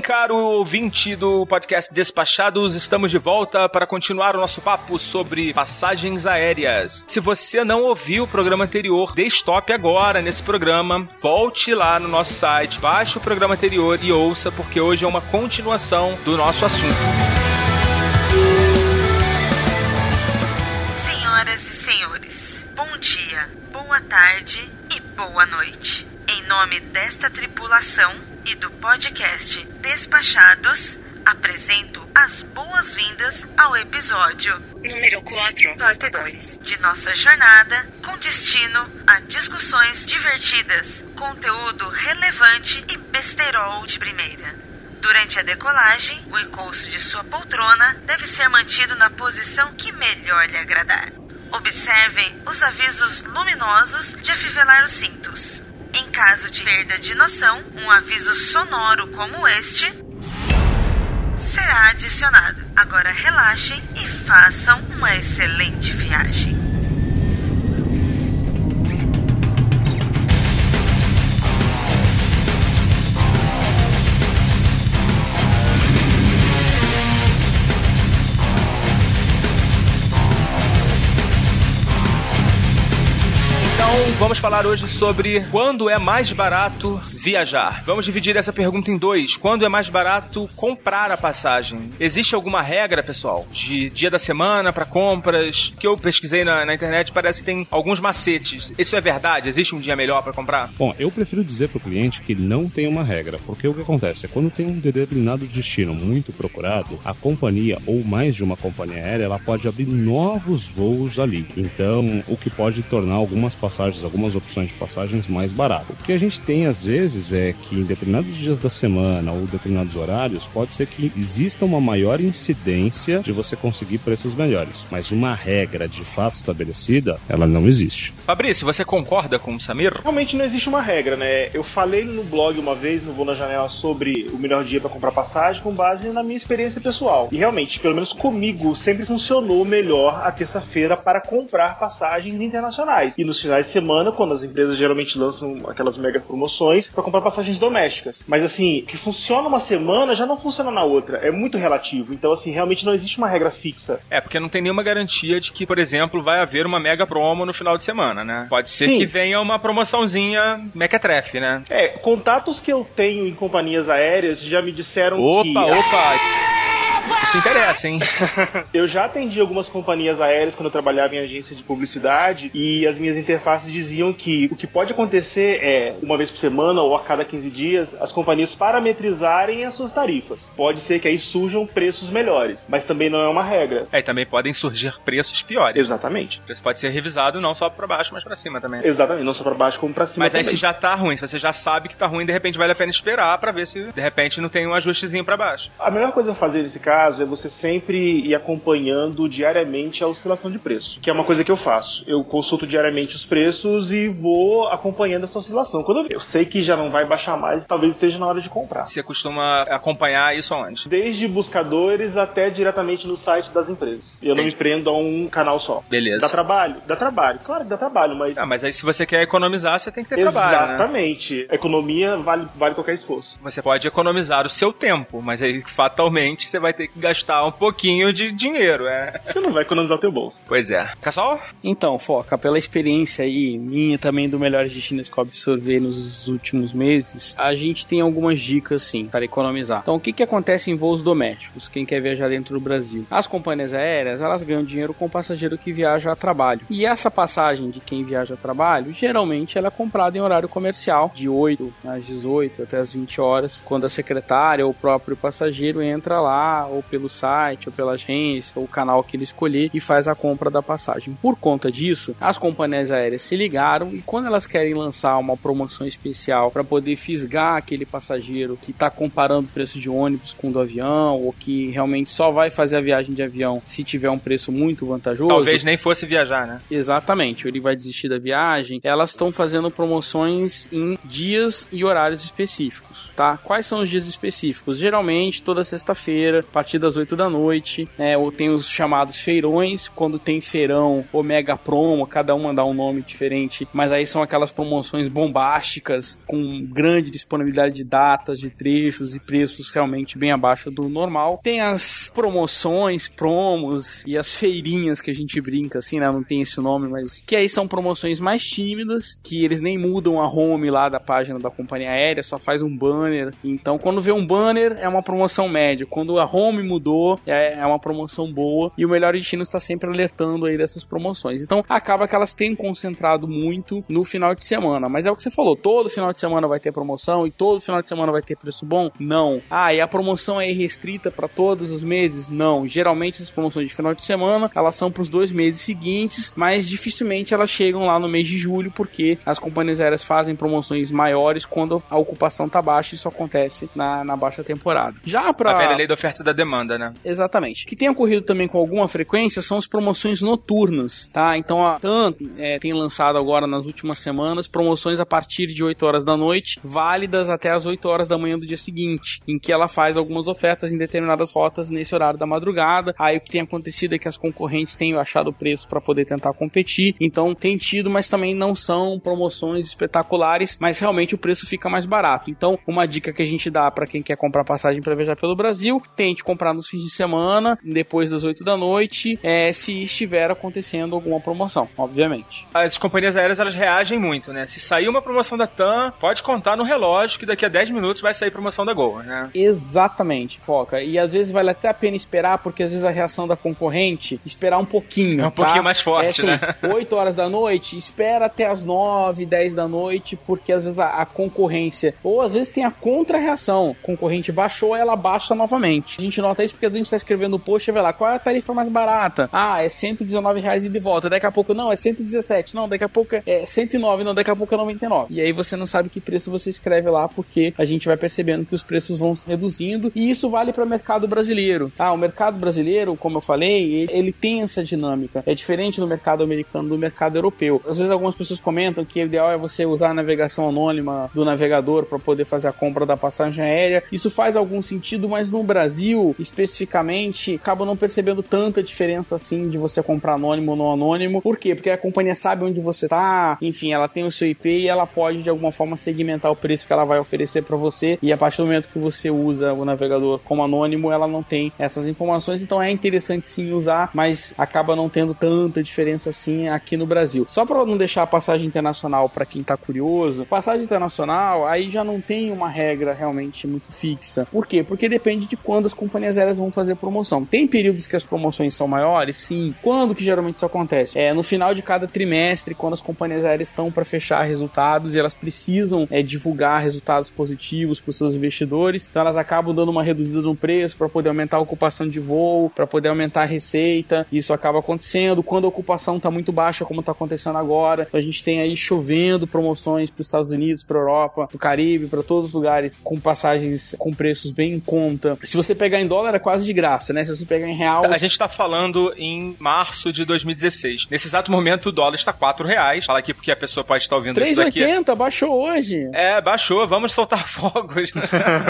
Bem, caro ouvinte do podcast Despachados, estamos de volta para continuar o nosso papo sobre passagens aéreas. Se você não ouviu o programa anterior, dê stop agora nesse programa, volte lá no nosso site, baixe o programa anterior e ouça, porque hoje é uma continuação do nosso assunto. Senhoras e senhores, bom dia, boa tarde e boa noite. Em nome desta tripulação e do podcast Despachados, apresento as boas-vindas ao episódio Número 4, parte 2. de nossa jornada com destino a discussões divertidas, conteúdo relevante e besterol de primeira. Durante a decolagem, o encosto de sua poltrona deve ser mantido na posição que melhor lhe agradar. Observem os avisos luminosos de afivelar os cintos. Em caso de perda de noção, um aviso sonoro como este será adicionado. Agora relaxem e façam uma excelente viagem. Vamos falar hoje sobre quando é mais barato viajar. Vamos dividir essa pergunta em dois. Quando é mais barato comprar a passagem? Existe alguma regra, pessoal, de dia da semana para compras? Que eu pesquisei na, na internet, parece que tem alguns macetes. Isso é verdade? Existe um dia melhor para comprar? Bom, eu prefiro dizer para o cliente que não tem uma regra, porque o que acontece é quando tem um determinado destino muito procurado, a companhia ou mais de uma companhia aérea, ela pode abrir novos voos ali. Então, o que pode tornar algumas passagens, algumas opções de passagens mais baratas. O que a gente tem às vezes é que em determinados dias da semana ou determinados horários, pode ser que exista uma maior incidência de você conseguir preços melhores, mas uma regra de fato estabelecida, ela não existe. Fabrício, você concorda com o Samir? Realmente não existe uma regra, né? Eu falei no blog uma vez, no Voo na Janela, sobre o melhor dia para comprar passagem com base na minha experiência pessoal. E realmente, pelo menos comigo, sempre funcionou melhor a terça-feira para comprar passagens internacionais. E nos finais de semana, quando as empresas geralmente lançam aquelas mega promoções, para comprar passagens domésticas. Mas assim, que funciona uma semana já não funciona na outra. É muito relativo. Então, assim, realmente não existe uma regra fixa. É, porque não tem nenhuma garantia de que, por exemplo, vai haver uma mega promo no final de semana, né? Pode ser Sim. que venha uma promoçãozinha mequetrefe, né? É, contatos que eu tenho em companhias aéreas já me disseram que. Opa, opa! Isso interessa, hein? Eu já atendi algumas companhias aéreas quando eu trabalhava em agência de publicidade e as minhas interfaces diziam que o que pode acontecer é, uma vez por semana ou a cada 15 dias, as companhias parametrizarem as suas tarifas. Pode ser que aí surjam preços melhores, mas também não é uma regra. É, e também podem surgir preços piores. Exatamente. O preço pode ser revisado não só pra baixo, mas pra cima também. Exatamente, não só pra baixo como pra cima Mas aí também. se já tá ruim, se você já sabe que tá ruim, de repente vale a pena esperar pra ver se de repente não tem um ajustezinho pra baixo. A melhor coisa a fazer nesse caso é você sempre ir acompanhando diariamente a oscilação de preço, que é uma coisa que eu faço. Eu consulto diariamente os preços e vou acompanhando essa oscilação. Quando eu sei que já não vai baixar mais, talvez esteja na hora de comprar. Você costuma acompanhar isso aonde? Desde buscadores até diretamente no site das empresas. Eu não me prendo a um canal só. Beleza. Dá trabalho? Dá trabalho. Claro que dá trabalho, mas. Ah, mas aí se você quer economizar, você tem que ter trabalho, né? Exatamente. Economia vale, vale qualquer esforço. Você pode economizar o seu tempo, mas aí fatalmente você vai ter que gastar um pouquinho de dinheiro, é. Você não vai economizar o teu bolso. Pois é. Cassol? Então, Foca, pela experiência aí, minha também do Melhores Destinos que eu observei nos últimos meses, a gente tem algumas dicas, sim, para economizar. Então, o que, que acontece em voos domésticos? Quem quer viajar dentro do Brasil? As companhias aéreas, elas ganham dinheiro com o passageiro que viaja a trabalho. E essa passagem de quem viaja a trabalho, geralmente ela é comprada em horário comercial, de 8 às 18 até às 20 horas, quando a secretária ou o próprio passageiro entra lá, ou pelo site, ou pela agência, ou o canal que ele escolher e faz a compra da passagem. Por conta disso, as companhias aéreas se ligaram e quando elas querem lançar uma promoção especial para poder fisgar aquele passageiro que está comparando o preço de ônibus com o do avião ou que realmente só vai fazer a viagem de avião se tiver um preço muito vantajoso. Talvez nem fosse viajar, né? Exatamente, ele vai desistir da viagem. Elas estão fazendo promoções em dias e horários específicos, tá? Quais são os dias específicos? Geralmente toda sexta-feira, partir das 8 da noite, né? Ou tem os chamados feirões, quando tem feirão ou mega promo, cada uma dá um nome diferente, mas aí são aquelas promoções bombásticas com grande disponibilidade de datas, de trechos e preços realmente bem abaixo do normal. Tem as promoções, promos e as feirinhas que a gente brinca assim, né? Não tem esse nome, mas que aí são promoções mais tímidas, que eles nem mudam a home lá da página da companhia aérea, só faz um banner. Então, quando vê um banner, é uma promoção média. Quando a home mudou, é, é uma promoção boa. E o Melhor Destino está sempre alertando aí dessas promoções. Então, acaba que elas têm concentrado muito no final de semana. Mas é o que você falou, todo final de semana vai ter promoção e todo final de semana vai ter preço bom? Não. Ah, e a promoção é restrita para todos os meses? Não. Geralmente as promoções de final de semana, elas são para os dois meses seguintes, mas dificilmente elas chegam lá no mês de julho porque as companhias aéreas fazem promoções maiores quando a ocupação tá baixa, isso acontece na, na baixa temporada. Já para A velha lei da oferta da demanda, né? Exatamente. O que tem ocorrido também com alguma frequência são as promoções noturnas, tá? Então a TAM é, tem lançado agora nas últimas semanas promoções a partir de 8 horas da noite, válidas até as 8 horas da manhã do dia seguinte, em que ela faz algumas ofertas em determinadas rotas nesse horário da madrugada. Aí o que tem acontecido é que as concorrentes têm achado preço para poder tentar competir, então tem tido, mas também não são promoções espetaculares, mas realmente o preço fica mais barato. Então, uma dica que a gente dá para quem quer comprar passagem para viajar pelo Brasil, tente comprar nos fins de semana, depois das 8 da noite, é, se estiver acontecendo alguma promoção, obviamente. As companhias aéreas elas reagem muito, né? Se sair uma promoção da TAM, pode contar no relógio que daqui a 10 minutos vai sair promoção da Gol, né? Exatamente, foca. E às vezes vale até a pena esperar, porque às vezes a reação da concorrente, esperar um pouquinho. É um tá? pouquinho mais forte, é, assim, né? 8 horas da noite, espera até as 9, 10 da noite, porque às vezes a, a concorrência, ou às vezes tem a contra-reação. A concorrente baixou, ela baixa novamente. A gente nota isso porque a gente tá escrevendo o post e vê lá, qual é a tarifa mais barata? Ah, é 119 reais e de volta. Daqui a pouco, não, é 117. Não, daqui a pouco é 109. Não, daqui a pouco é 99. E aí você não sabe que preço você escreve lá, porque a gente vai percebendo que os preços vão reduzindo. E isso vale para o mercado brasileiro. Tá? O mercado brasileiro, como eu falei, ele tem essa dinâmica. É diferente do mercado americano do mercado europeu. Às vezes algumas pessoas comentam que o ideal é você usar a navegação anônima do navegador para poder fazer a compra da passagem aérea. Isso faz algum sentido, mas no Brasil, especificamente, acaba não percebendo tanta diferença assim de você comprar anônimo ou não anônimo. Por quê? Porque a companhia sabe onde você tá, enfim, ela tem o seu IP e ela pode de alguma forma segmentar o preço que ela vai oferecer para você. E a partir do momento que você usa o navegador como anônimo, ela não tem essas informações. Então é interessante sim usar, mas acaba não tendo tanta diferença assim aqui no Brasil. Só para não deixar a passagem internacional para quem tá curioso, passagem internacional aí já não tem uma regra realmente muito fixa. Por quê? Porque depende de quando as companhias aéreas vão fazer promoção. Tem períodos que as promoções são maiores? Sim. Quando que geralmente isso acontece? É no final de cada trimestre, quando as companhias aéreas estão para fechar resultados e elas precisam é, divulgar resultados positivos para os seus investidores, então elas acabam dando uma reduzida no preço para poder aumentar a ocupação de voo, para poder aumentar a receita. Isso acaba acontecendo quando a ocupação está muito baixa, como está acontecendo agora. Então a gente tem aí chovendo promoções para os Estados Unidos, para Europa, para o Caribe, para todos os lugares com passagens com preços bem em conta. Se você pegar em dólar é quase de graça, né? Se você pegar em real, A gente tá falando em março de 2016. Nesse exato momento o dólar está 4 reais. Fala aqui porque a pessoa pode estar ouvindo isso daqui. 3,80 baixou hoje. É, baixou, vamos soltar fogos.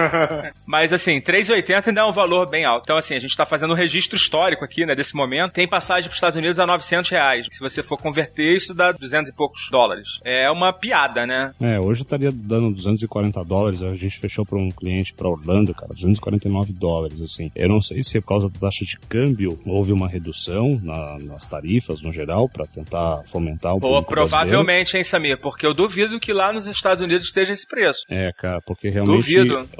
Mas assim, 3,80 ainda é um valor bem alto. Então assim, a gente tá fazendo um registro histórico aqui, né, desse momento. Tem passagem para os Estados Unidos a 900 reais. Se você for converter, isso dá 200 e poucos dólares. É uma piada, né? É, hoje estaria dando 240 dólares. A gente fechou para um cliente para Orlando, cara, 249 dólares, assim. Eu não sei se é por causa da taxa de câmbio houve uma redução na- nas tarifas no geral para tentar fomentar o Pô, público brasileiro. provavelmente, hein, Samir? Porque eu duvido que lá nos Estados Unidos esteja esse preço. É, cara, porque realmente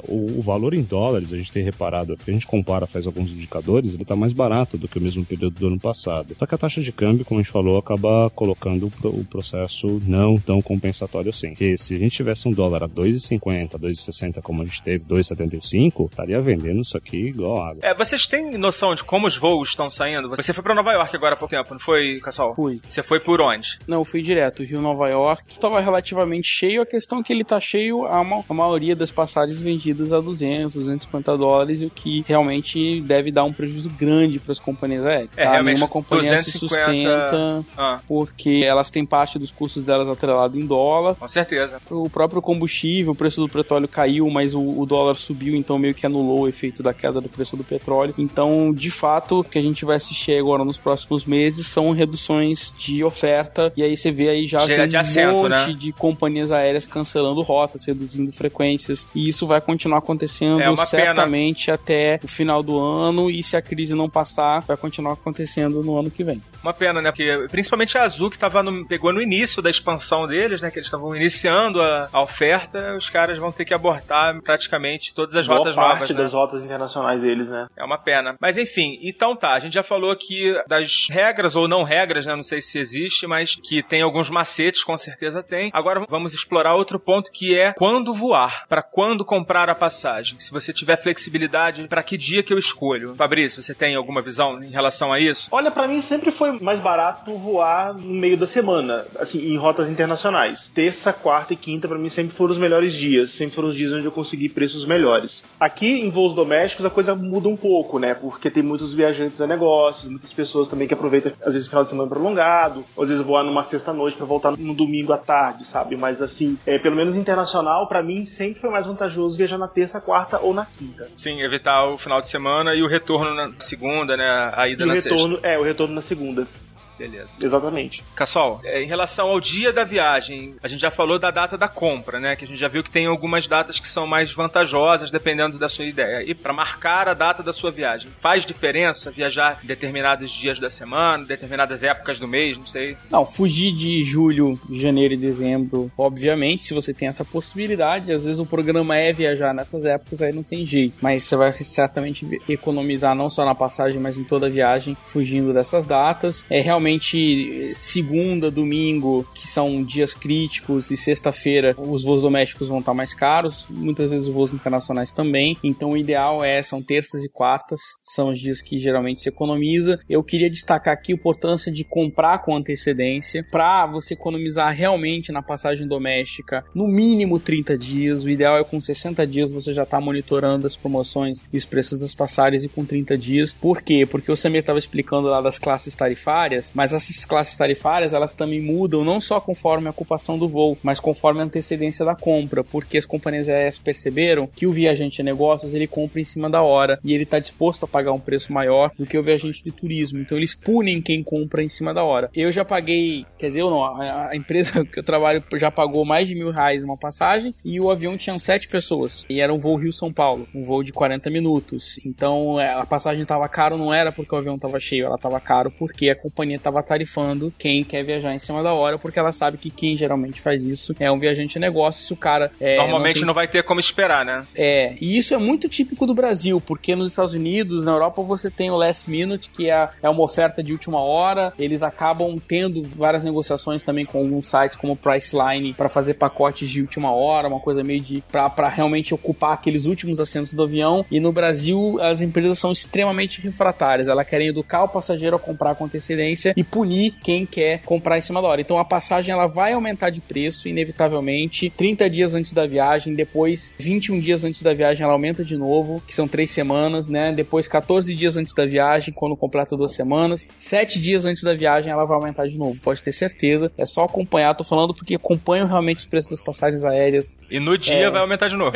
o, o valor em dólares, a gente tem reparado, porque a gente compara, faz alguns indicadores, ele tá mais barato do que o mesmo período do ano passado. Só que a taxa de câmbio, como a gente falou, acaba colocando o processo não tão compensatório assim. Porque se a gente tivesse um dólar a 2,50, 2,60 como a gente teve, 2,75, estaria vendendo isso aqui igual água. É, vocês têm noção de como os voos estão saindo? Você foi pra Nova York agora há pouco tempo, não foi, Cassol? Fui. Você foi por onde? Não, eu fui direto, Rio Nova York. Tava relativamente cheio. A questão é que ele tá cheio, a, ma a maioria das passagens vendidas a 200, 250 dólares, o que realmente deve dar um prejuízo grande para as companhias aéreas. É, tá? realmente, Nenhuma companhia se 250 sustenta Ah, porque elas têm parte dos custos delas atrelado em dólar. com certeza. O próprio combustível, o preço do petróleo caiu, mas o, o dólar subiu, então meio que anulou o efeito da queda do preço do petróleo. Então, de fato, o que a gente vai assistir agora nos próximos meses são reduções de oferta. E aí você vê aí já Chega tem de um assento, monte né? de companhias aéreas cancelando rotas, reduzindo frequências. E isso vai continuar acontecendo É uma pena. certamente até o final do ano. E se a crise não passar, vai continuar acontecendo no ano que vem. Uma pena, né? Porque principalmente a Azul, que tava no- pegou no início da expansão deles, né? Que eles estavam iniciando a, a oferta, os caras vão ter que abortar praticamente todas as Boa rotas parte novas. né? das rotas internacionais deles, né? É uma pena. Mas enfim, então tá, a gente já falou aqui das regras ou não regras, né? Não sei se existe, mas que tem alguns macetes, com certeza tem. Agora vamos explorar outro ponto que é quando voar, Pra quando comprar a passagem. Se você tiver flexibilidade, pra que dia que eu escolho? Fabrício, você tem alguma visão em relação a isso? Olha, pra mim sempre foi mais barato voar no meio da semana, assim, em rotas internacionais. Terça, quarta e quinta, pra mim, sempre foram os melhores dias. Sempre foram os dias onde eu consegui preços melhores. Aqui, em voos domésticos, a coisa muda um pouco, né? Porque tem muitos viajantes a negócios, muitas pessoas também que aproveitam, às vezes, o final de semana prolongado, às vezes voar numa sexta-noite pra voltar no domingo à tarde, sabe? Mas, assim, é, pelo menos internacional, pra mim, sempre foi mais vantajoso viajar na terça, quarta ou na quinta. Sim, evitar o final de semana e o retorno na segunda, né? A ida E o na retorno, é, o retorno na segunda. Beleza. Exatamente. Cassol, é, em relação ao dia da viagem, a gente já falou da data da compra, né? Que a gente já viu que tem algumas datas que são mais vantajosas dependendo da sua ideia. E para marcar a data da sua viagem, faz diferença viajar em determinados dias da semana, determinadas épocas do mês, não sei. Não, fugir de julho, janeiro e dezembro, obviamente, se você tem essa possibilidade, às vezes o programa é viajar nessas épocas, aí não tem jeito. Mas você vai certamente economizar não só na passagem, mas em toda a viagem, fugindo dessas datas. É realmente segunda, domingo, que são dias críticos, e sexta-feira os voos domésticos vão estar mais caros, muitas vezes os voos internacionais também. Então o ideal é, são terças e quartas, são os dias que geralmente se economiza. Eu queria destacar aqui a importância de comprar com antecedência para você economizar realmente na passagem doméstica no mínimo 30 dias. O ideal é com 60 dias você já está monitorando as promoções e os preços das passagens e com 30 dias. Por quê? Porque o Samir estava explicando lá das classes tarifárias, mas essas classes tarifárias elas também mudam não só conforme a ocupação do voo, mas conforme a antecedência da compra, porque as companhias aéreas perceberam que o viajante de negócios ele compra em cima da hora e ele está disposto a pagar um preço maior do que o viajante de turismo. Então eles punem quem compra em cima da hora. Eu já paguei, quer dizer, eu não, a, a empresa que eu trabalho já pagou mais de mil reais uma passagem e o avião tinha sete pessoas e era um voo Rio-São Paulo, um voo de 40 minutos. Então é, a passagem estava caro não era porque o avião estava cheio, ela estava caro porque a companhia estava tarifando quem quer viajar em cima da hora, porque ela sabe que quem geralmente faz isso é um viajante de negócio. Se o cara é, Normalmente não não, tem- vai ter como esperar, né? é, e isso é muito típico do Brasil, porque nos Estados Unidos, na Europa, você tem o last minute, que é, é uma oferta de última hora. Eles acabam tendo várias negociações também com alguns sites como Priceline para fazer pacotes de última hora, uma coisa meio de para realmente ocupar aqueles últimos assentos do avião. E no Brasil, as empresas são extremamente refratárias. Elas querem educar o passageiro a comprar com antecedência e punir quem quer comprar em cima da hora. Então a passagem ela vai aumentar de preço, inevitavelmente, 30 dias antes da viagem, depois 21 dias antes da viagem ela aumenta de novo, que são três semanas, né? Depois 14 dias antes da viagem, quando completa duas semanas, 7 dias antes da viagem ela vai aumentar de novo, pode ter certeza. É só acompanhar, tô falando porque acompanho realmente os preços das passagens aéreas, E no dia É. vai aumentar de novo.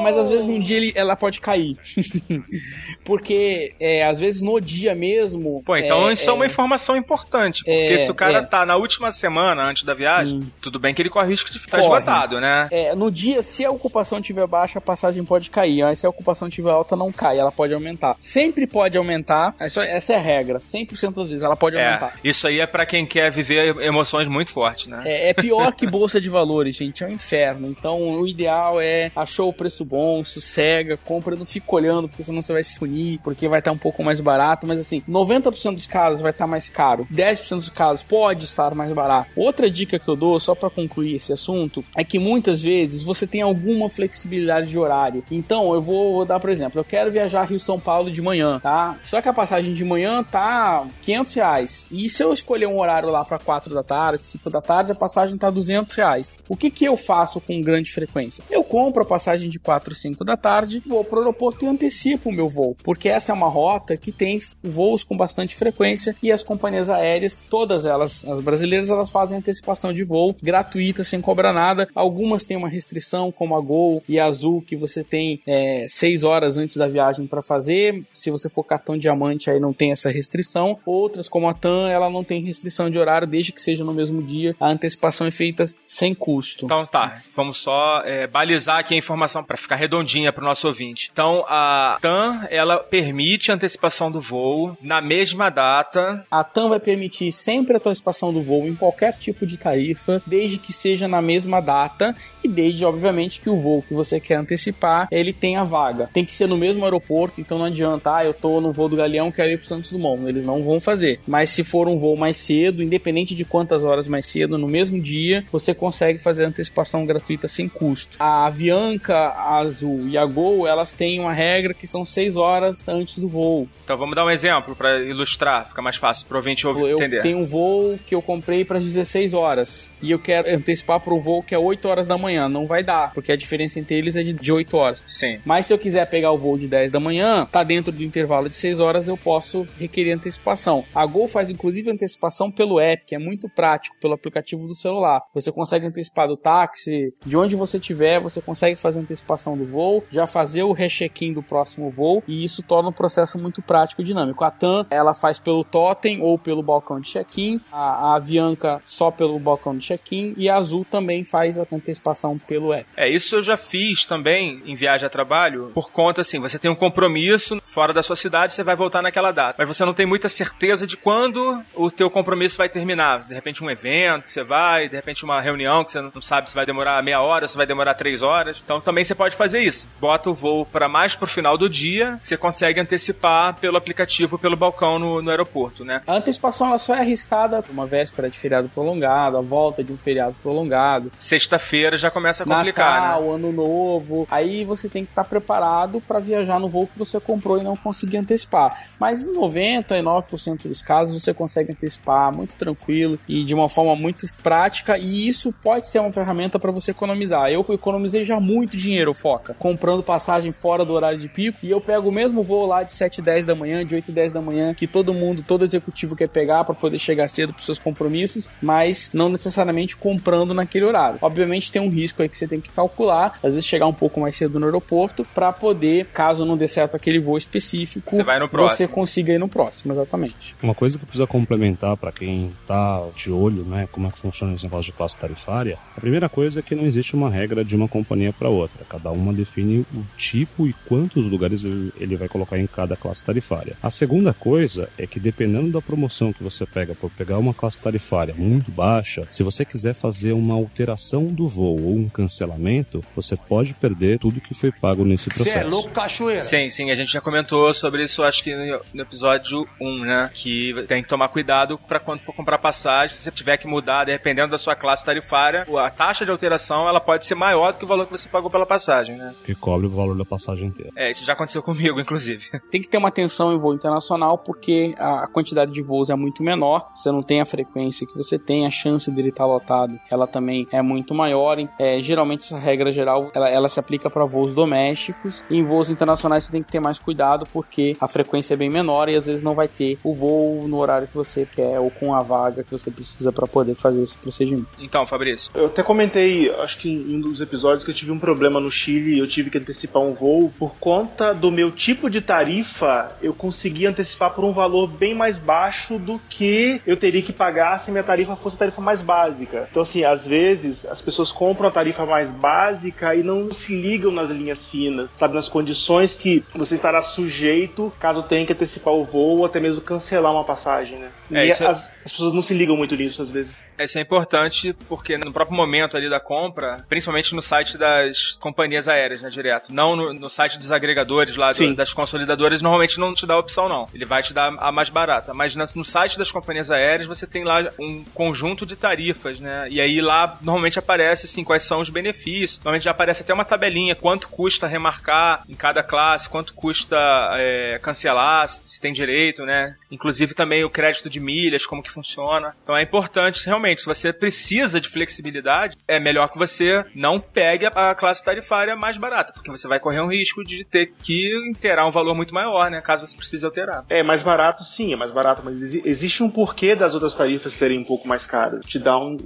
Mas às vezes num dia ele- ela pode cair. porque é, às vezes no dia mesmo. Pô, então isso é, uma é, informação importante. Porque É, se o cara é. tá na última semana antes da viagem, Hum. tudo bem que ele corre risco de estar Corre. esgotado, né? É, no dia, se a ocupação estiver baixa, a passagem pode cair. Mas se a ocupação estiver alta, não cai. Ela pode aumentar. Sempre pode aumentar. Essa, essa é a regra. 100% das vezes ela pode É, aumentar. isso aí é pra quem quer viver emoções muito fortes, né? É, é pior que bolsa de valores, gente. É um inferno. Então, o ideal é achou o preço muito bom, sossega, compra, não fica olhando, porque senão você vai se punir, porque vai estar um pouco mais barato, mas assim, 90% dos casos vai estar mais caro, 10% dos casos pode estar mais barato. Outra dica que eu dou, só para concluir esse assunto, é que muitas vezes você tem alguma flexibilidade de horário. Então, eu vou dar, por exemplo, eu quero viajar Rio-São Paulo de manhã, tá? Só que a passagem de manhã tá 500 reais. E se eu escolher um horário lá para 4 da tarde, 5 da tarde, a passagem tá 200 reais. O que que eu faço com grande frequência? Eu compro a passagem de 4, 5 da tarde, vou pro aeroporto e antecipo o meu voo, porque essa é uma rota que tem voos com bastante frequência e as companhias aéreas, todas elas, as brasileiras, elas fazem antecipação de voo gratuita, sem cobrar nada. Algumas têm uma restrição, como a Gol e a Azul, que você tem é, 6 horas antes da viagem para fazer. Se você for cartão diamante, aí não tem essa restrição. Outras, como a TAM, ela não tem restrição de horário, desde que seja no mesmo dia. A antecipação é feita sem custo. Então tá, vamos só é, balizar aqui a informação para ficar redondinha para o nosso ouvinte. Então a TAM ela permite a antecipação do voo na mesma data. A TAM vai permitir sempre a antecipação do voo em qualquer tipo de tarifa, desde que seja na mesma data e desde, obviamente, que o voo que você quer antecipar ele tenha vaga. Tem que ser no mesmo aeroporto, então não adianta, ah, eu tô no voo do Galeão, quero ir pro Santos Dumont. Eles não vão fazer. Mas se for um voo mais cedo, independente de quantas horas mais cedo, no mesmo dia, você consegue fazer a antecipação gratuita sem custo. A Avianca, a Azul e a Gol, elas têm uma regra que são 6 horas antes do voo. Então vamos dar um exemplo para ilustrar, fica mais fácil pro ouvinte ouvir, eu entender. tenho um voo que eu comprei para 16 horas e eu quero antecipar para um voo que é 8 horas da manhã. Não vai dar, porque a diferença entre eles é de, de 8 horas. Sim. Mas se eu quiser pegar o voo de 10 da manhã, tá dentro do intervalo de 6 horas, eu posso requerer antecipação. A Gol faz inclusive antecipação pelo app, que é muito prático, pelo aplicativo do celular. Você consegue antecipar do táxi, de onde você estiver, você consegue fazer antecipação do voo, já fazer o recheck-in do próximo voo, e isso torna o processo muito prático e dinâmico. A TAM, ela faz pelo totem ou pelo balcão de check-in, a, a Avianca só pelo balcão de check-in, e a Azul também faz a antecipação pelo app. É, isso eu já fiz também em viagem a trabalho, por conta assim, você tem um compromisso fora da sua cidade, você vai voltar naquela data, mas você não tem muita certeza de quando o teu compromisso vai terminar. De repente um evento que você vai, de repente uma reunião que você não sabe se vai demorar meia hora, se vai demorar três horas. Então também você pode fazer isso. Bota o voo para mais pro final do dia, você consegue antecipar pelo aplicativo, pelo balcão no, no aeroporto, né? A antecipação ela só é arriscada uma véspera de feriado prolongado, a volta de um feriado prolongado. Sexta-feira já começa a complicar, Natal, né? ano novo. Aí você tem que estar preparado para viajar no voo que você comprou e não conseguir antecipar. Mas em 99% dos casos você consegue antecipar muito tranquilo e de uma forma muito prática e isso pode ser uma ferramenta para você economizar. Eu economizei já muito dinheiro, foca, comprando passagem fora do horário de pico e eu pego o mesmo voo lá de 7 e 10 da manhã, de 8 e 10 da manhã, que todo mundo, todo executivo quer pegar para poder chegar cedo para seus compromissos, mas não necessariamente comprando naquele horário. Obviamente tem um risco aí que você tem que calcular, às vezes chegar um pouco mais cedo no aeroporto para poder, caso não dê certo aquele voo específico, Você vai no próximo. você consiga ir no próximo, exatamente. Uma coisa que precisa complementar para quem tá de olho, né, como é que funciona esse negócio de classe tarifária, a primeira coisa é que não existe uma regra de uma companhia para outra. Cada uma define o tipo e quantos lugares ele vai colocar em cada classe tarifária. A segunda coisa é que dependendo da promoção que você pega por pegar uma classe tarifária muito baixa, se você quiser fazer uma alteração do voo ou um cancelamento, você pode perder tudo que foi pago nesse processo. cachoeira. Sim, sim, a gente já comentou sobre isso, acho que no, no episódio 1, né? Que tem que tomar cuidado para quando for comprar passagem, se você tiver que mudar, dependendo da sua classe tarifária, a taxa de alteração ela pode ser maior do que o valor que você pagou pela passagem, né? Que cobre o valor da passagem inteira. É, isso já aconteceu comigo, inclusive. Tem que ter uma atenção em voo internacional porque a quantidade de voos é muito menor, você não tem a frequência que você tem, a chance dele estar lotado, ela também é muito maior. É, geralmente essa regra geral ela, ela se aplica para voos domésticos. E em voos internacionais você tem que ter mais cuidado porque a frequência é bem menor e às vezes não vai ter o voo no horário que você quer ou com a vaga que você precisa para poder fazer esse procedimento. Então, Fabrício. Eu até comentei, acho que em um dos episódios, que eu tive um problema no Chile eu tive que antecipar um voo. Por conta do meu tipo de tarifa, eu consegui antecipar por um valor bem mais baixo do que eu teria que pagar se minha tarifa fosse a tarifa mais básica. Então, assim, às vezes as pessoas compram a tarifa mais básica e não se ligam nas linhas finas, sabe? Nas condições que você estará sujeito caso tenha que antecipar o voo ou até mesmo cancelar uma passagem, né? É, e isso é- as, as pessoas não se ligam muito nisso às vezes. Isso é importante porque no próprio momento ali da compra, principalmente no site das companhias aéreas, né, direto. Não no, no site dos agregadores lá, do, das consolidadoras, normalmente não te dá a opção, não. Ele vai te dar a mais barata. Mas no site das companhias aéreas você tem lá um conjunto de tarifas, né? E aí lá normalmente aparece, assim, quais são os benefícios. Normalmente já aparece até uma tabelinha, quanto custa remarcar em cada classe, quanto custa é, cancelar, se tem direito, né? Inclusive também o crédito de milhas, como que funciona. Então é importante, realmente, se você precisa de flexibilidade, é melhor que você não pegue a classe tarifária mais barata, porque você vai correr um risco de ter que inteirar um valor muito maior, né? Caso você precise alterar. É mais barato, sim, é mais barato, mas existe um porquê das outras tarifas serem um pouco mais caras. Te dá um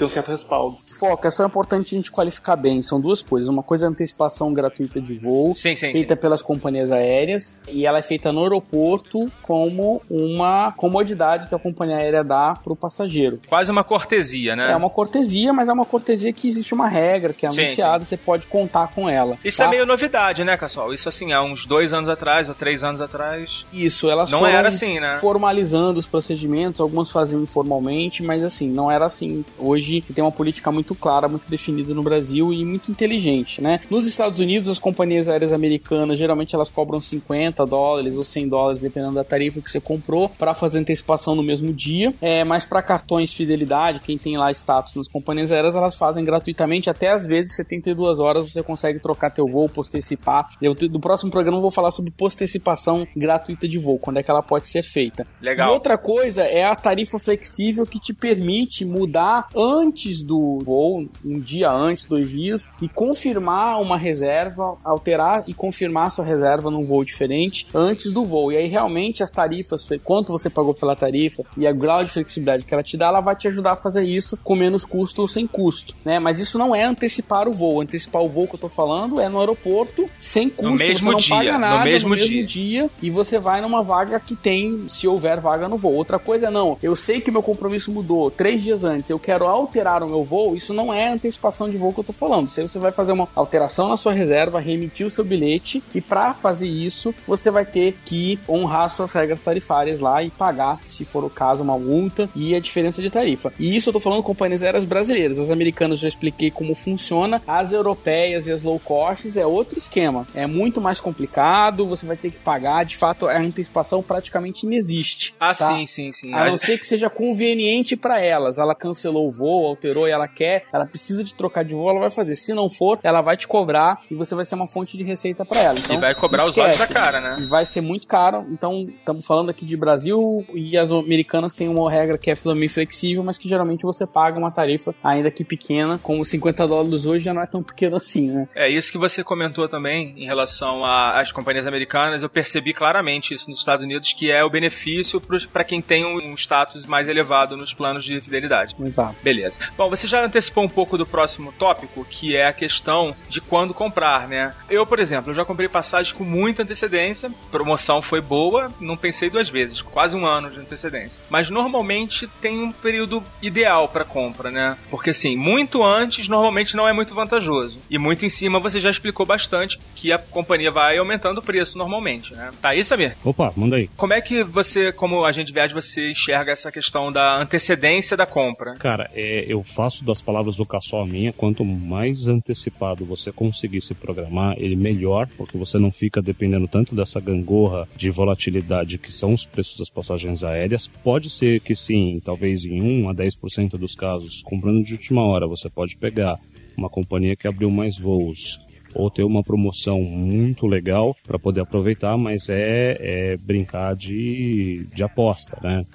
ter um certo respaldo. Foca, é só importante a gente qualificar bem. São duas coisas. Uma coisa é a antecipação gratuita de voo, sim, sim, feita sim. pelas companhias aéreas, e ela é feita no aeroporto como uma comodidade que a companhia aérea dá para o passageiro. Quase uma cortesia, né? É uma cortesia, mas é uma cortesia que existe uma regra que é anunciada, você pode contar com ela. Isso tá? é meio novidade, né, Cassol? Isso assim, há uns dois anos atrás, ou três anos atrás. Isso, elas não era assim, né? Formalizando os procedimentos, algumas faziam informalmente, mas assim, não era assim. Hoje tem uma política muito clara, muito definida no Brasil e muito inteligente, né? Nos Estados Unidos, as companhias aéreas americanas, geralmente elas cobram 50 dólares ou 100 dólares, dependendo da tarifa que você comprou, para fazer antecipação no mesmo dia. É, mas para cartões de fidelidade, quem tem lá status nas companhias aéreas, elas fazem gratuitamente, até às vezes 72 horas você consegue trocar teu voo, postecipar. Eu, do próximo programa eu vou falar sobre postecipação gratuita de voo, quando é que ela pode ser feita. Legal. E outra coisa é a tarifa flexível que te permite mudar antes do voo, um dia antes, dois dias, e confirmar uma reserva, alterar e confirmar sua reserva num voo diferente antes do voo. E aí realmente as tarifas, quanto você pagou pela tarifa e a grau de flexibilidade que ela te dá, ela vai te ajudar a fazer isso com menos custo ou sem custo, né? Mas isso não é antecipar o voo. Antecipar o voo que eu tô falando é no aeroporto, sem custo, no mesmo você não dia, paga nada no mesmo, no mesmo dia. dia e você vai numa vaga que tem, se houver vaga no voo. Outra coisa é não, eu sei que meu compromisso mudou três dias antes, eu quero alterar o meu voo, isso não é antecipação de voo que eu tô falando. Se você vai fazer uma alteração na sua reserva, remitir o seu bilhete e para fazer isso, você vai ter que honrar suas regras tarifárias lá e pagar, se for o caso, uma multa e a diferença de tarifa. E isso eu tô falando companhias aéreas brasileiras. As americanas já expliquei como funciona, as europeias e as low costs é outro esquema. É muito mais complicado, você vai ter que pagar, de fato a antecipação praticamente inexiste. Ah, tá? sim, sim, sim. A não ser que seja conveniente para elas. Ela cancelou o voo, alterou e ela quer, ela precisa de trocar de voo, ela vai fazer. Se não for, ela vai te cobrar e você vai ser uma fonte de receita para ela. Então, e vai cobrar esquece. os olhos da cara, né? E vai ser muito caro. Então, estamos falando aqui de Brasil e as americanas têm uma regra que é também flexível, mas que geralmente você paga uma tarifa, ainda que pequena, como 50 dólares hoje já não é tão pequeno assim, né? É isso que você comentou também em relação às companhias americanas. Eu percebi claramente isso nos Estados Unidos, que é o benefício para quem tem um status mais elevado nos planos de fidelidade. Exato. Beleza. Bom, você já antecipou um pouco do próximo tópico, que é a questão de quando comprar, né? Eu, por exemplo, eu já comprei passagem com muita antecedência, promoção foi boa, não pensei duas vezes, quase um ano de antecedência. Mas normalmente tem um período ideal para compra, né? Porque assim, muito antes normalmente não é muito vantajoso. E muito em cima você já explicou bastante que a companhia vai aumentando o preço normalmente, né? Tá aí, Samir? Opa, manda aí. Como é que você, como agente de viagem, você enxerga essa questão da antecedência da compra? Cara, é, eu faço das palavras do Cassol a minha, quanto mais antecipado você conseguir se programar, ele melhor, porque você não fica dependendo tanto dessa gangorra de volatilidade que são os preços das passagens aéreas. Pode ser que sim, talvez em 1 a 10% dos casos, comprando de última hora, você pode pegar uma companhia que abriu mais voos ou ter uma promoção muito legal para poder aproveitar, mas é, é brincar de, de aposta, né?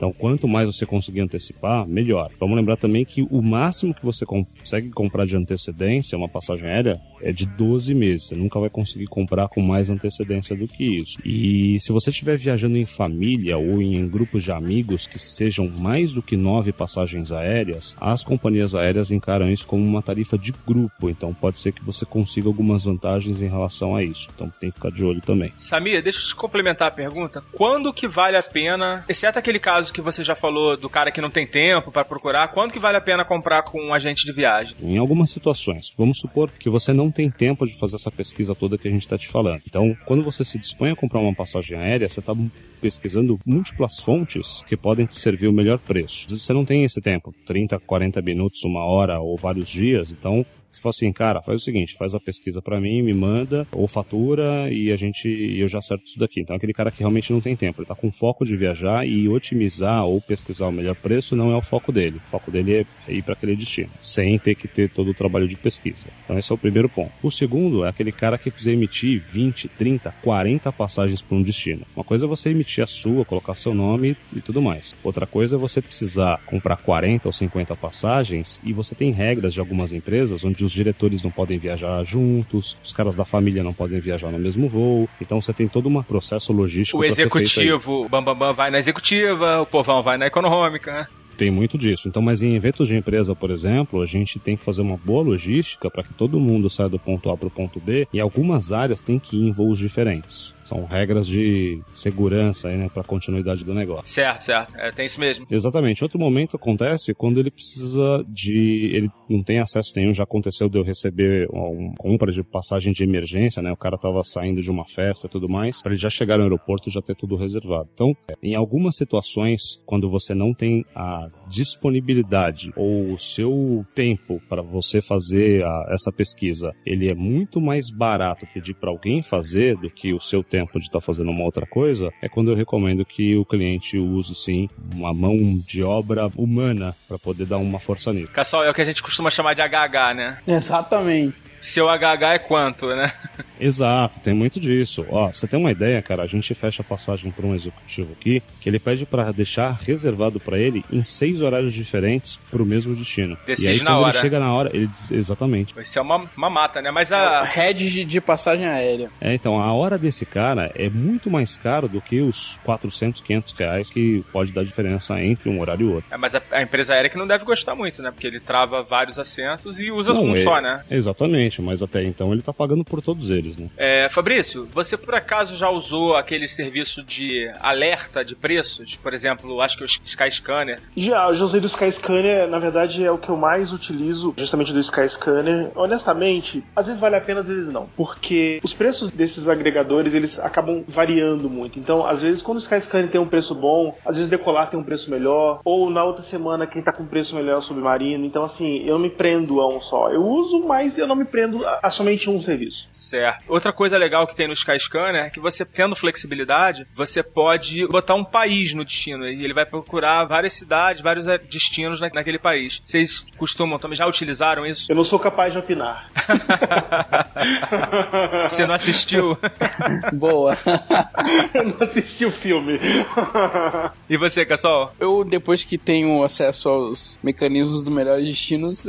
Então, quanto mais você conseguir antecipar, melhor. Vamos lembrar também que o máximo que você consegue comprar de antecedência, uma passagem aérea, é de 12 meses. Você nunca vai conseguir comprar com mais antecedência do que isso. E se você estiver viajando em família ou em grupos de amigos que sejam mais do que nove passagens aéreas, as companhias aéreas encaram isso como uma tarifa de grupo. Então, pode ser que você consiga algumas vantagens em relação a isso. Então, tem que ficar de olho também. Samir, deixa eu te complementar a pergunta. Quando que vale a pena, exceto aquele caso que você já falou do cara que não tem tempo para procurar, quando que vale a pena comprar com um agente de viagem? Em algumas situações. Vamos supor que você não tem tempo de fazer essa pesquisa toda que a gente está te falando. Então, quando você se dispõe a comprar uma passagem aérea, você está pesquisando múltiplas fontes que podem te servir o melhor preço. Às vezes você não tem esse tempo, 30, 40 minutos, uma hora ou vários dias, então Você fala assim, cara, faz o seguinte, faz a pesquisa para mim, me manda, ou fatura, e a gente, eu já acerto isso daqui. Então aquele cara que realmente não tem tempo, ele tá com foco de viajar e otimizar ou pesquisar o melhor preço não é o foco dele. O foco dele é ir para aquele destino, sem ter que ter todo o trabalho de pesquisa. Então esse é o primeiro ponto. O segundo é aquele cara que quiser emitir 20, 30, 40 passagens para um destino. Uma coisa é você emitir a sua, colocar seu nome e tudo mais. Outra coisa é você precisar comprar 40 ou 50 passagens e você tem regras de algumas empresas onde os diretores não podem viajar juntos, os caras da família não podem viajar no mesmo voo. Então você tem todo um processo logístico. O executivo, o Bambambam Bam, Bam vai na executiva, o povão vai na econômica. Né? tem muito disso. Então, mas em eventos de empresa, por exemplo, a gente tem que fazer uma boa logística para que todo mundo saia do ponto A para o ponto B e algumas áreas têm que ir em voos diferentes. São regras de segurança aí, né, para continuidade do negócio. Certo, certo. É, tem isso mesmo. Exatamente. Outro momento acontece quando ele precisa de. Ele não tem acesso nenhum. Já aconteceu de eu receber uma compra de passagem de emergência, né? O cara tava saindo de uma festa e tudo mais, para ele já chegar no aeroporto e já ter tudo reservado. Então, em algumas situações, quando você não tem a disponibilidade ou o seu tempo para você fazer a, essa pesquisa, ele é muito mais barato pedir para alguém fazer do que o seu tempo de estar tá fazendo uma outra coisa, é quando eu recomendo que o cliente use sim uma mão de obra humana para poder dar uma força nisso. Cassol é o que a gente costuma chamar de HH, né? Exatamente seu HH é quanto, né? Exato, tem muito disso. Ó, você tem uma ideia, cara? A gente fecha a passagem para um executivo aqui que ele pede para deixar reservado para ele em seis horários diferentes para o mesmo destino. Decide e aí, na quando hora. ele chega na hora, ele exatamente. Isso é uma, uma mata, né? Mas a head de, de passagem aérea. É, então a hora desse cara é muito mais caro do que os 400, 500 reais que pode dar diferença entre um horário e outro. É, mas a, a empresa aérea que não deve gostar muito, né? Porque ele trava vários assentos e usa não, um é, só, né? Exatamente mas até então ele tá pagando por todos eles, né? É, Fabrício, você por acaso já usou aquele serviço de alerta de preços? Por exemplo, acho que o Skyscanner. Já, eu já usei do Skyscanner, na verdade é o que eu mais utilizo, justamente do Skyscanner. Honestamente, às vezes vale a pena, às vezes não, porque os preços desses agregadores, eles acabam variando muito. Então, às vezes quando o Skyscanner tem um preço bom, às vezes Decolar tem um preço melhor, ou na outra semana quem tá com preço melhor é o Submarino. Então, assim, eu não me prendo a um só. Eu uso, mas eu não me prendo a, a somente um serviço. Certo. Outra coisa legal que tem no Skyscanner é que você, tendo flexibilidade, você pode botar um país no destino e ele vai procurar várias cidades, vários eh, destinos na, naquele país. Vocês costumam também, já utilizaram isso? Eu não sou capaz de opinar. você não assistiu? Boa. eu não assisti o filme. e você, Cassol? Eu, depois que tenho acesso aos mecanismos do Melhores Destinos...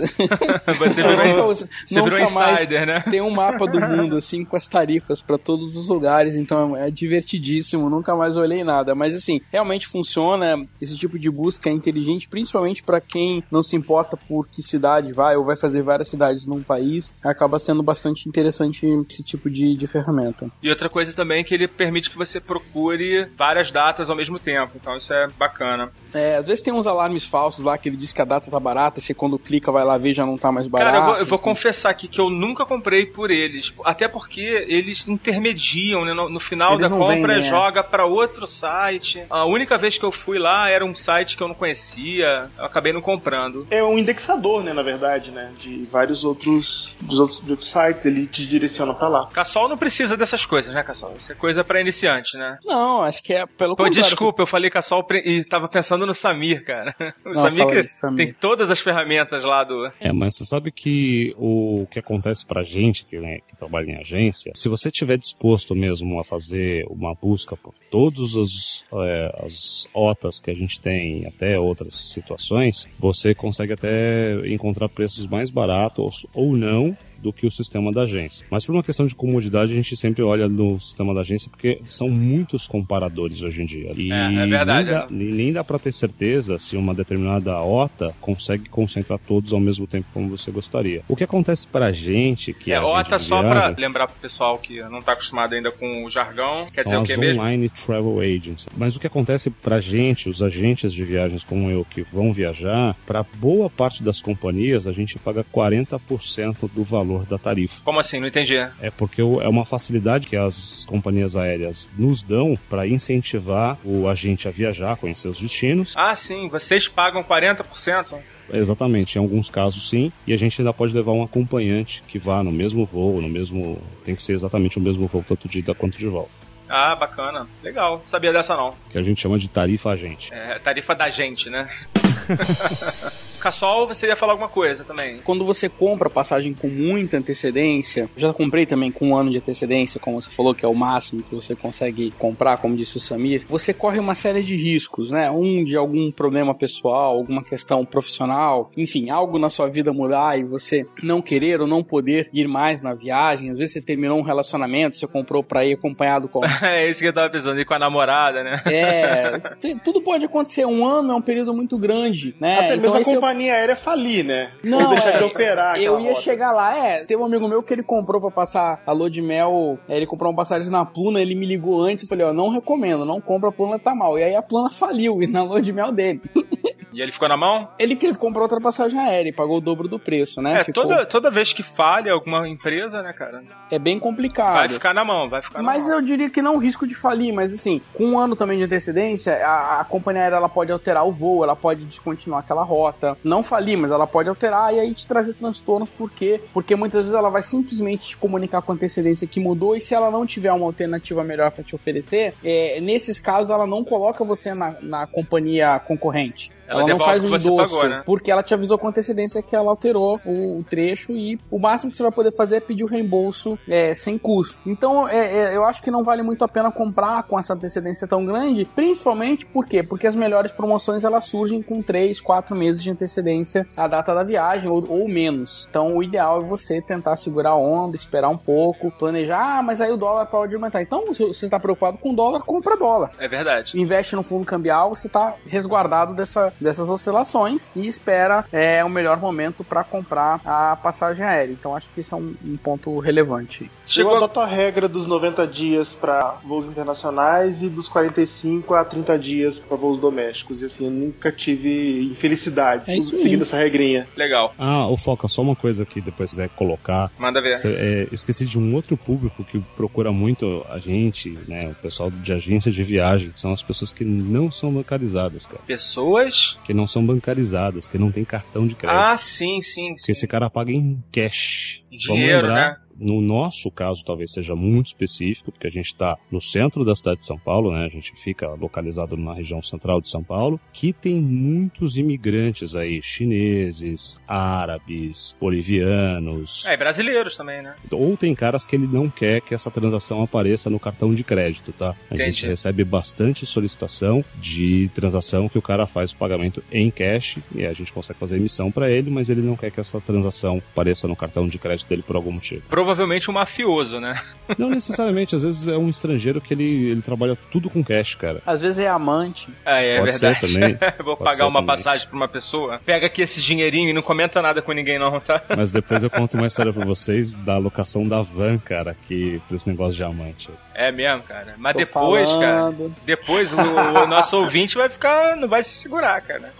você virou, você virou insider, né? Tem um mapa do mundo, assim, com as tarifas para todos os lugares, então é divertidíssimo, nunca mais olhei nada. Mas, assim, realmente funciona, esse tipo de busca é inteligente, principalmente para quem não se importa por que cidade vai ou vai fazer várias cidades num país, acaba sendo bastante interessante esse tipo de, de ferramenta. E outra coisa também é que ele permite que você procure várias datas ao mesmo tempo, então isso é bacana. É, às vezes tem uns alarmes falsos lá que ele diz que a data tá barata, você quando clica vai lá ver já não tá mais barato. Cara, eu vou, eu vou confessar aqui que eu nunca comprei por eles, até porque eles intermediam, né? No, no final eles da compra vendem, é. joga para outro site. A única vez que eu fui lá era um site que eu não conhecia, eu acabei não comprando. É um indexador, né, na verdade, né, de vários outros dos outros, de outros sites, ele te direciona para lá. Cassol não precisa dessas coisas, né, Cassol? Isso é coisa para iniciante, né? Não, acho que é pelo Pô, contrário. Desculpa, eu falei Cassol e tava pensando no Samir, cara. O não, Samir, que Samir tem todas as ferramentas lá do. É, mas você sabe que o que acontece pra gente que, né, que trabalha em agência, se você estiver disposto mesmo a fazer uma busca por todas as, é, as OTAs que a gente tem, até outras situações, você consegue até encontrar preços mais baratos ou não do que o sistema da agência. Mas por uma questão de comodidade, a gente sempre olha no sistema da agência porque são muitos comparadores hoje em dia. E é, é verdade. Nem dá, é. nem dá para ter certeza se uma determinada OTA consegue concentrar todos ao mesmo tempo como você gostaria. O que acontece pra gente que é, a OTA só para lembrar pro pessoal que não tá acostumado ainda com o jargão, quer dizer o que mesmo? online travel agents. Mas o que acontece pra gente, os agentes de viagens como eu que vão viajar, para boa parte das companhias a gente paga 40% do valor valor da tarifa. Como assim? Não entendi. É porque é uma facilidade que as companhias aéreas nos dão para incentivar o agente a viajar, conhecer os destinos. Ah, sim. Vocês pagam 40%? Exatamente, em alguns casos sim, e a gente ainda pode levar um acompanhante que vá no mesmo voo, no mesmo. Tem que ser exatamente o mesmo voo, tanto de ida quanto de volta. Ah, bacana. Legal. Sabia dessa não. Que a gente chama de tarifa agente. É, tarifa da gente, né? Cassol, você ia falar alguma coisa também. Quando você compra passagem com muita antecedência, já comprei também com um ano de antecedência, como você falou, que é o máximo que você consegue comprar, como disse o Samir, você corre uma série de riscos, né? Um de algum problema pessoal, alguma questão profissional, enfim, algo na sua vida mudar e você não querer ou não poder ir mais na viagem. Às vezes você terminou um relacionamento, você comprou pra ir acompanhado com. é isso que eu tava pensando, ir com a namorada, né? É, tudo pode acontecer. Um ano é um período muito grande, né? Até então, mesmo companhia aérea falir, né? Não, Ou deixar é, de operar Eu ia rota. chegar lá, é. Teve um amigo meu que ele comprou pra passar a lua de mel. é, ele comprou uma passagem na Pluna, ele me ligou antes e falei, ó, não recomendo, não compra a Pluna, tá mal. E aí a Pluna faliu, e na lua de mel dele. E ele ficou na mão? Ele que comprou outra passagem aérea e pagou o dobro do preço, né? É, Ficou- toda, toda vez que falha alguma empresa, né, cara? É bem complicado. Vai ficar na mão, vai ficar na Mas mão. eu diria que não risco de falir, mas assim, com um ano também de antecedência, a, a companhia aérea ela pode alterar o voo, ela pode descontinuar aquela rota. Não falir, mas ela pode alterar e aí te trazer transtornos, por quê? Porque muitas vezes ela vai simplesmente te comunicar com antecedência que mudou e se ela não tiver uma alternativa melhor para te oferecer, é, nesses casos ela não coloca você na, na companhia concorrente. Ela Ela, não faz o um endosso, pagou, né? porque ela te avisou com antecedência que ela alterou o, o trecho e o máximo que você vai poder fazer é pedir o reembolso é, sem custo. Então, é, é, eu acho que não vale muito a pena comprar com essa antecedência tão grande, principalmente por quê? Porque as melhores promoções elas surgem com 3, 4 meses de antecedência à data da viagem ou, ou menos. Então, o ideal é você tentar segurar a onda, esperar um pouco, planejar, ah, mas aí o dólar pode aumentar. Então, se você está preocupado com dólar, compra dólar É verdade. investe no fundo cambial, você está resguardado dessa, dessas oscilações e espera é, o melhor momento para comprar a passagem aérea. Então acho que isso é um, um ponto relevante. Chegou Eu adoto a regra dos 90 dias para voos internacionais e dos 45 a 30 dias para voos domésticos. E assim, eu nunca tive infelicidade É seguindo essa regrinha. Legal. Ah, ô Foca, só uma coisa que depois quiser colocar. Manda ver. Cê- é, eu esqueci de um outro público que procura muito a gente, né? O pessoal de agência de viagem, que são as pessoas que não são bancarizadas, cara. Pessoas. Que não são bancarizadas, que não tem cartão de crédito. Ah, sim, sim. Porque esse cara paga em cash. Dinheiro, Vamos lembrar, né? No nosso caso talvez seja muito específico, porque a gente está no centro da cidade de São Paulo, né? A gente fica localizado na região central de São Paulo, que tem muitos imigrantes aí, chineses, árabes, bolivianos. É, brasileiros também, né? Ou tem caras que ele não quer que essa transação apareça no cartão de crédito, tá? A Entendi. gente recebe bastante solicitação de transação que o cara faz o pagamento em cash e a gente consegue fazer emissão para ele, mas ele não quer que essa transação apareça no cartão de crédito dele por algum motivo. Provavelmente um mafioso, né? Não necessariamente, às vezes é um estrangeiro que ele, ele trabalha tudo com cash, cara. Às vezes é amante. É, é Pode ser verdade. também. Vou Pode pagar ser uma também. passagem pra uma pessoa. Pega aqui esse dinheirinho e não comenta nada com ninguém, não, tá? Mas depois eu conto uma história pra vocês da alocação da van, cara, que pra esse negócio de diamante. É mesmo, cara. Mas Tô depois, cara. falando. Depois o, o nosso ouvinte vai ficar. não vai se segurar, cara.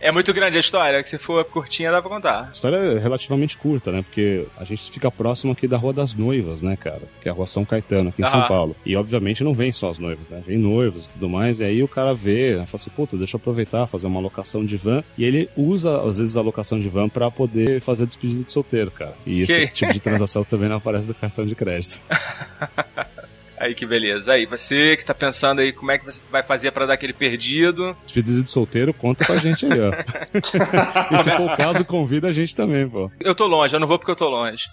É muito grande a história, que se for curtinha dá pra contar. A história é relativamente curta, né? Porque a gente fica próximo aqui da Rua das Noivas, né, cara? Que é a Rua São Caetano, aqui em São Aham. Paulo. E obviamente não vem só as noivas, né? Vem noivos e tudo mais. E aí o cara vê, né, fala assim, puta, deixa eu aproveitar, fazer uma locação de van. E ele usa, às vezes, a locação de van pra poder fazer despedida de solteiro, cara. E esse Que? tipo de transação também não aparece do cartão de crédito. Aí que beleza. Aí, você que tá pensando aí como é que você vai fazer pra dar aquele perdido. Despedida de solteiro, conta com a gente aí, ó. e se for o caso, convida a gente também, pô. Eu tô longe, eu não vou porque eu tô longe.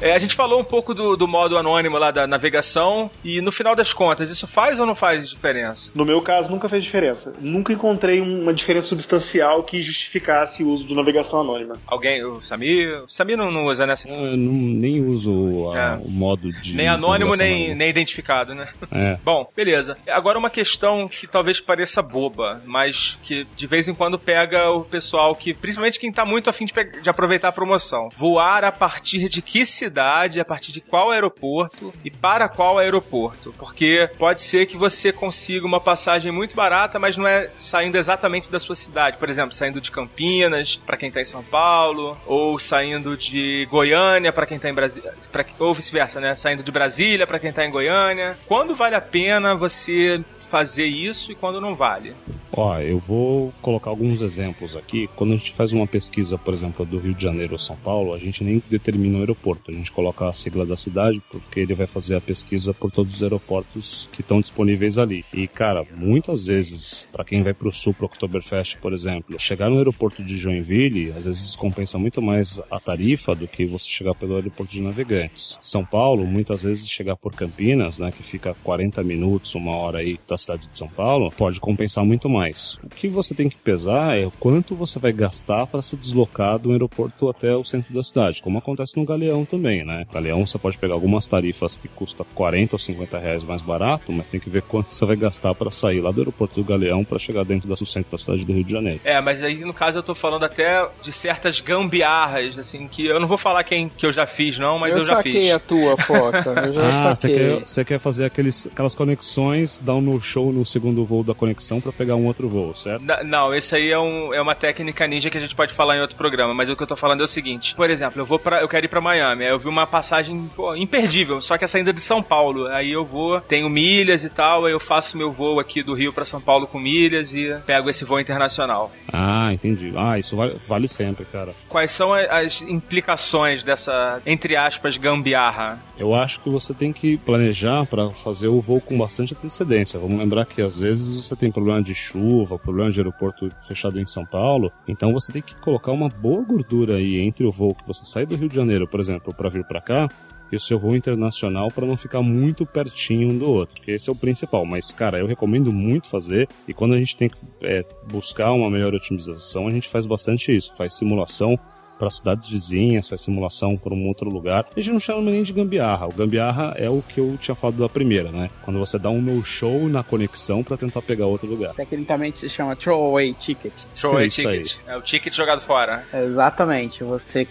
É, a gente falou um pouco do, do modo anônimo lá da navegação e no final das contas, isso faz ou não faz diferença? No meu caso, nunca fez diferença. Nunca encontrei uma diferença substancial que justificasse o uso de navegação anônima. Alguém, o Samir? O Samir não, não usa, né? Eu não, nem uso a- É. o modo de. Nem anônimo, nem, nem identificado, né? É. Bom, beleza. Agora uma questão que talvez pareça boba, mas que de vez em quando pega o pessoal que, principalmente quem tá muito afim de, de aproveitar a promoção. Voar a partir de que cidade cidade, a partir de qual aeroporto e para qual aeroporto. Porque pode ser que você consiga uma passagem muito barata, mas não é saindo exatamente da sua cidade. Por exemplo, saindo de Campinas, para quem está em São Paulo, ou saindo de Goiânia para quem está em Brasília, ou vice-versa, né? Saindo de Brasília para quem está em Goiânia. Quando vale a pena você fazer isso e quando não vale? Ó, eu vou colocar alguns exemplos aqui. Quando a gente faz uma pesquisa, por exemplo, do Rio de Janeiro ou São Paulo, a gente nem determina o aeroporto. A gente coloca a sigla da cidade, porque ele vai fazer a pesquisa por todos os aeroportos que estão disponíveis ali. E, cara, muitas vezes, para quem vai pro sul, pro Oktoberfest, por exemplo, chegar no aeroporto de Joinville, às vezes compensa muito mais a tarifa do que você chegar pelo aeroporto de Navegantes. São Paulo, muitas vezes chegar por Campinas, né, que fica 40 minutos, uma hora aí da cidade de São Paulo, pode compensar muito mais. O que você tem que pesar é o quanto você vai gastar para se deslocar do aeroporto até o centro da cidade, como acontece no Galeão também, né? Galeão você pode pegar algumas tarifas que custa 40 ou 50 reais mais barato, mas tem que ver quanto você vai gastar para sair lá do aeroporto do Galeão para chegar dentro do centro da cidade do Rio de Janeiro. É, mas aí no caso eu tô falando até de certas gambiarras, assim, que eu não vou falar quem que eu já fiz, não, mas eu, eu já fiz. Eu saquei a tua, Foca. Eu já ah, saquei. Você quer, você quer fazer aqueles, aquelas conexões, dar um no show no segundo voo da conexão para pegar um outro voo, certo? N não, esse aí é, um, é uma técnica ninja que a gente pode falar em outro programa, mas o que eu tô falando é o seguinte. Por exemplo, eu vou para eu quero ir para Miami, aí eu vi uma passagem pô, imperdível, só que é saindo de São Paulo. Aí eu vou, tenho milhas e tal, aí eu faço meu voo aqui do Rio para São Paulo com milhas e pego esse voo internacional. Ah, entendi. Ah, isso vale, vale sempre, cara. Quais são as implicações dessa, entre aspas, gambiarra? Eu acho que você tem que planejar para fazer o voo com bastante antecedência. Vamos lembrar que às vezes você tem problema de chuva, problema de aeroporto fechado em São Paulo, então você tem que colocar uma boa gordura aí entre o voo que você sai do Rio de Janeiro, por exemplo, para vir para cá e o seu voo internacional para não ficar muito pertinho um do outro, que esse é o principal. Mas, cara, eu recomendo muito fazer e quando a gente tem que é, buscar uma melhor otimização, a gente faz bastante isso, faz simulação para cidades vizinhas, faz simulação para um outro lugar. A gente não chama nem de gambiarra. O gambiarra é o que eu tinha falado da primeira, né? Quando você dá um no-show na conexão para tentar pegar outro lugar. Tecnicamente se chama throwaway ticket. Throwaway É ticket. É o ticket jogado fora. Exatamente. Você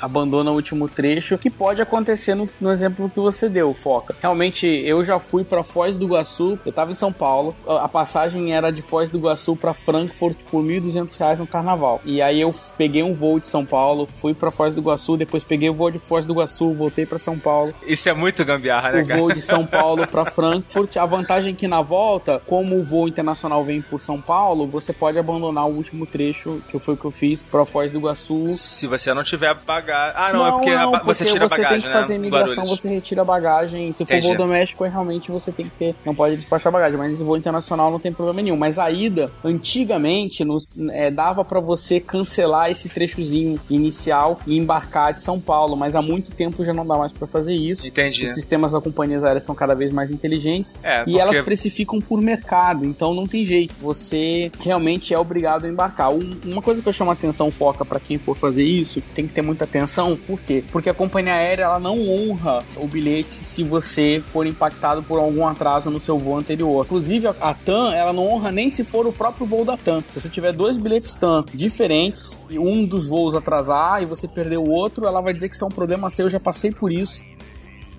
abandona o último trecho, que pode acontecer no, no exemplo que você deu, Foca. Realmente, eu já fui para Foz do Iguaçu, eu tava em São Paulo, a passagem era de Foz do Iguaçu para Frankfurt por R$ 1.200 no carnaval. E aí eu peguei um voo de São Paulo Paulo, fui para Foz do Iguaçu, depois peguei o voo de Foz do Iguaçu, voltei para São Paulo. Isso é muito gambiarra, né, o voo de São Paulo para Frankfurt. A vantagem é que na volta, como o voo internacional vem por São Paulo, você pode abandonar o último trecho, que foi o que eu fiz, para Foz do Iguaçu. Se você não tiver bagagem. Ah, não, não é porque, não, porque você tira a bagagem. Você tem que fazer né? imigração, você retira a bagagem. Se for Entendi. voo doméstico, realmente você tem que ter. Não pode despachar bagagem, mas esse voo internacional não tem problema nenhum. Mas a ida, antigamente, nos, é, dava para você cancelar esse trechozinho inicial e embarcar de São Paulo, mas há muito tempo já não dá mais para fazer isso. Entendi. Os sistemas das companhias aéreas estão cada vez mais inteligentes É, e elas precificam por mercado, então não tem jeito. Você realmente é obrigado a embarcar. Um- uma coisa que eu chamo a atenção, foca para quem for fazer isso, tem que ter muita atenção. Por quê? Porque a companhia aérea ela não honra o bilhete se você for impactado por algum atraso no seu voo anterior. Inclusive a, TAM, ela não honra nem se for o próprio voo da TAM. Se você tiver dois bilhetes TAM diferentes e um dos voos atrasar e você perder o outro, ela vai dizer que isso é um problema seu. Eu já passei por isso.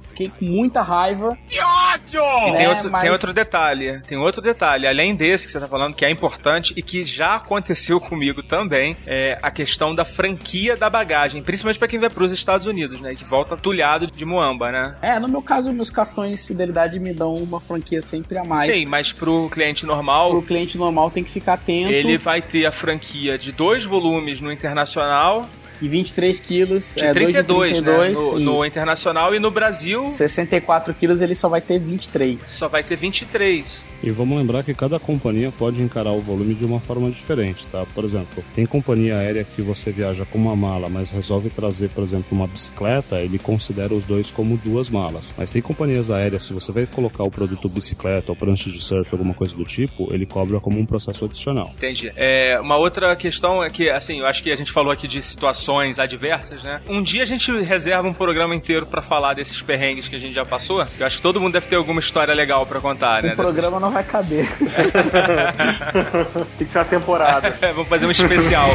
Fiquei com muita raiva. E tem, né, outro, mas- tem outro detalhe, tem outro detalhe, além desse que você tá falando, que é importante e que já aconteceu comigo também, é a questão da franquia da bagagem, principalmente pra quem vai pros Estados Unidos, né, que volta tulhado de muamba, né? É, no meu caso, meus cartões de fidelidade me dão uma franquia sempre a mais. Sei, mas pro cliente normal, Pro cliente normal tem que ficar atento. ele vai ter a franquia de dois volumes no internacional, E 23 quilos. de é, 32, 32 né, no, no internacional e no Brasil 64 quilos ele só vai ter 23. só vai ter 23. E vamos lembrar que cada companhia pode encarar o volume de uma forma diferente, tá? Por exemplo, tem companhia aérea que você viaja com uma mala, mas resolve trazer, por exemplo, uma bicicleta, ele considera os dois como duas malas. Mas tem companhias aéreas, se você vai colocar o produto bicicleta ou prancha de surf, alguma coisa do tipo, ele cobra como um processo adicional. Entendi. É, uma outra questão é que, assim, eu acho que a gente falou aqui de situações situações adversas, né? Um dia a gente reserva um programa inteiro para falar desses perrengues que a gente já passou. Eu acho que todo mundo deve ter alguma história legal para contar, né? O programa dessas... não vai caber. Tem que ser a temporada. É, vamos fazer um especial.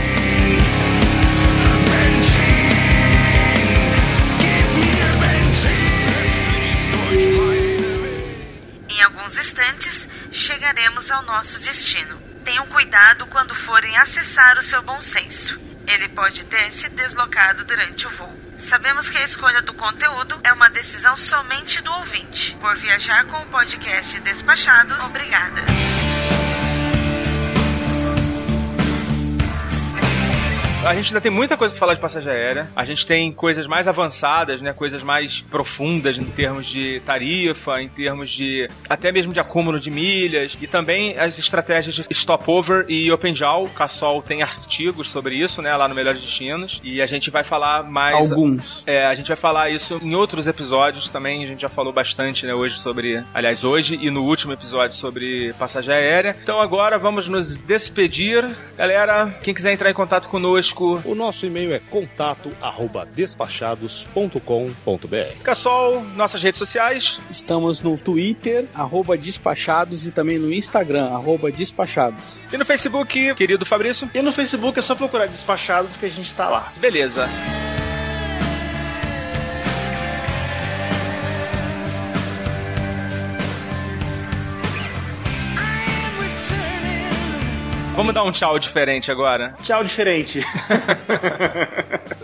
Em alguns instantes, chegaremos ao nosso destino. Tenham cuidado quando forem acessar o seu bom senso. Ele pode ter se deslocado durante o voo. Sabemos que a escolha do conteúdo é uma decisão somente do ouvinte. Por viajar com o podcast Despachados, obrigada. A gente ainda tem muita coisa pra falar de passagem aérea. A gente tem coisas mais avançadas, né? Coisas mais profundas em termos de tarifa, em termos de até mesmo de acúmulo de milhas e também as estratégias de stopover e open jaw. O Cassol tem artigos sobre isso, né? Lá no Melhores Destinos. E a gente vai falar mais. Alguns. É, a gente vai falar isso em outros episódios também. A gente já falou bastante, né, hoje sobre. Aliás, hoje e no último episódio sobre passagem aérea. Então agora vamos nos despedir. Galera, quem quiser entrar em contato conosco, O nosso e-mail é contato@despachados.com.br. Cassol, nossas redes sociais. Estamos no Twitter, arroba despachados, e também no Instagram, arroba despachados. E no Facebook, querido Fabrício. E no Facebook é só procurar Despachados que a gente tá lá. Beleza. Vamos dar um tchau diferente agora. Tchau, diferente.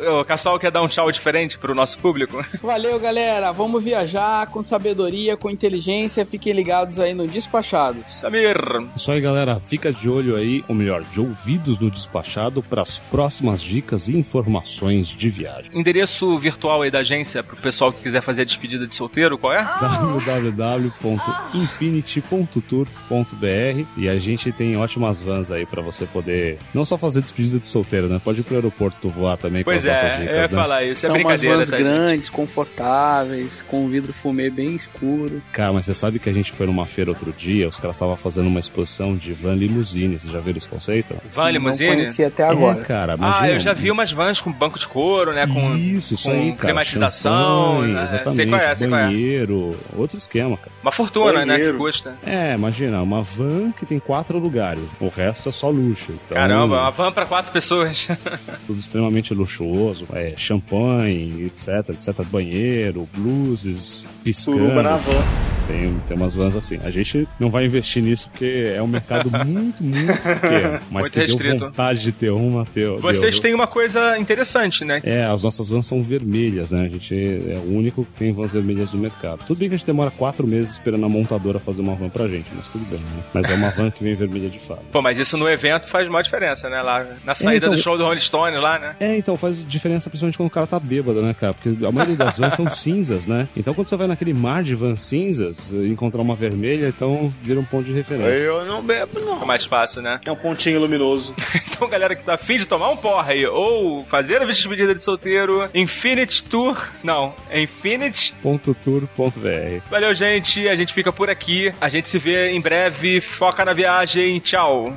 O Cassol quer dar um tchau diferente pro nosso público? Valeu, galera. Vamos viajar com sabedoria, com inteligência. Fiquem ligados aí no Despachados. Samir. Isso aí, galera. Fica de olho aí, ou melhor, de ouvidos no despachado para as próximas dicas e informações de viagem. Endereço virtual aí da agência pro pessoal que quiser fazer a despedida de solteiro, qual é? www.infinity.tour.br e a gente tem ótimas vans aí para você poder não só fazer despedida de solteiro, né? Pode ir pro aeroporto voar também Pois com as nossas é, dicas, eu ia né? falar isso. São é umas vans tá? grandes, confortáveis, com um vidro fumê bem escuro. Cara, mas você sabe que a gente foi numa feira outro dia, os caras estavam fazendo uma exposição de van limousine. Vocês já viram esse conceito? Van Não limusine? conheci até É, agora. cara, imagina. Ah, eu já vi umas vans com banco de couro, né? Com, isso, isso com aí, cara. climatização. Champanhe, né? exatamente. Sei qual é, sei qual é. banheiro, outro esquema, cara. Uma fortuna, né? Que Banheiro. custa. É, imagina, uma van que tem quatro lugares, o resto é só luxo. Então, Caramba, uma van pra quatro pessoas. tudo extremamente luxuoso, é, champanhe, etc, etc, banheiro, luzes, Suruba na piscando. van. Tem, tem umas vans assim. A gente não vai investir nisso porque é um mercado muito, muito pequeno. Mas Muito que restrito. deu vontade de ter uma, ter, Vocês têm uma coisa interessante, né? É, as nossas vans são vermelhas, né? A gente é o único que tem vans vermelhas no mercado. Tudo bem que a gente demora quatro meses esperando a montadora fazer uma van pra gente, mas tudo bem, né? Mas é uma van que vem vermelha de fato. Pô, mas isso no evento faz maior diferença, né? Lá na saída então- do show do Rolling Stone lá, né? É, então faz diferença principalmente quando o cara tá bêbado, né, cara? Porque a maioria das vans são cinzas, né? Então quando você vai naquele mar de vans cinzas encontrar uma vermelha, então vira um ponto de referência. Eu não bebo, não. É mais fácil, né? É um pontinho luminoso. Então, galera que tá afim de tomar um porra aí, ou fazer a despedida de solteiro, Infinity Tour. Não, é Infinity. Ponto tour.br. Valeu, gente. A gente fica por aqui. A gente se vê em breve. Foca na viagem. Tchau.